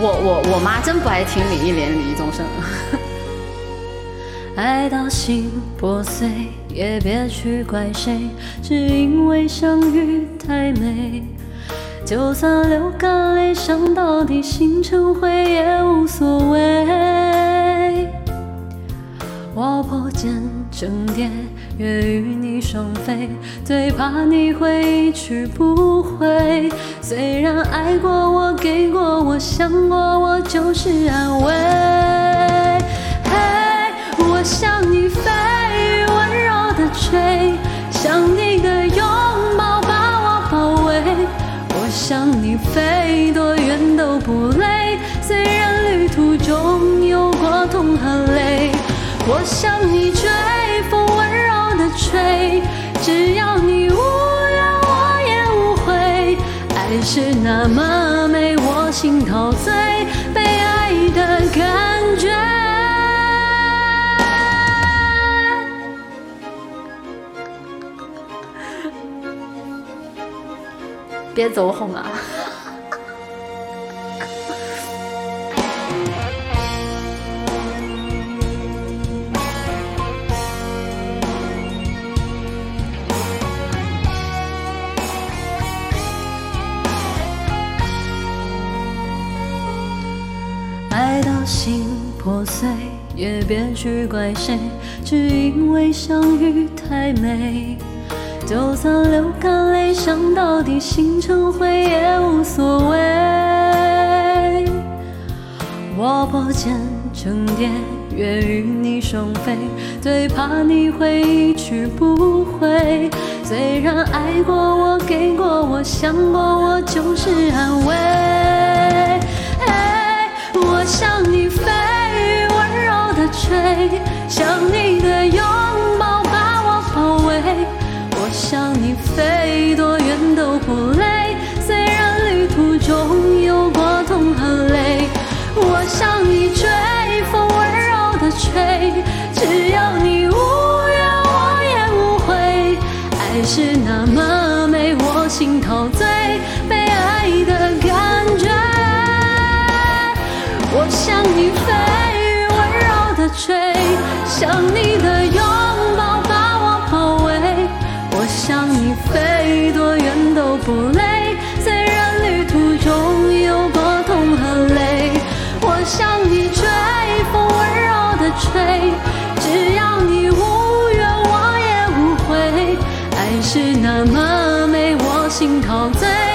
我我我妈真不爱听林忆莲、李宗盛。爱到心破碎，也别去怪谁，只因为相遇太美。就算流干泪，伤到底，心成灰也无所谓。我破茧成蝶，愿与你双飞，最怕你会一去不回。虽然爱过我，给过我，想过我，就是安慰。嘿我向你飞，温柔的吹，想你的拥抱把我包围。我向你飞，多远都不累，虽然旅途中有过痛和泪。我向你追，风温柔的吹，只要你无怨我也无悔。爱是那么美，我心陶醉，被爱的感觉。别走红啊！爱到心破碎，也别去怪谁，只因为相遇太美。就算流干泪，伤到底，心成灰也无所谓。我破茧成蝶，愿与你双飞，最怕你会一去不回。虽然爱过我，给过我，想过我，就是安慰。陶醉，被爱的感觉。我向你飞，温柔的吹，想你的拥抱把我包围，我。向你飞，多远都不累。心头最。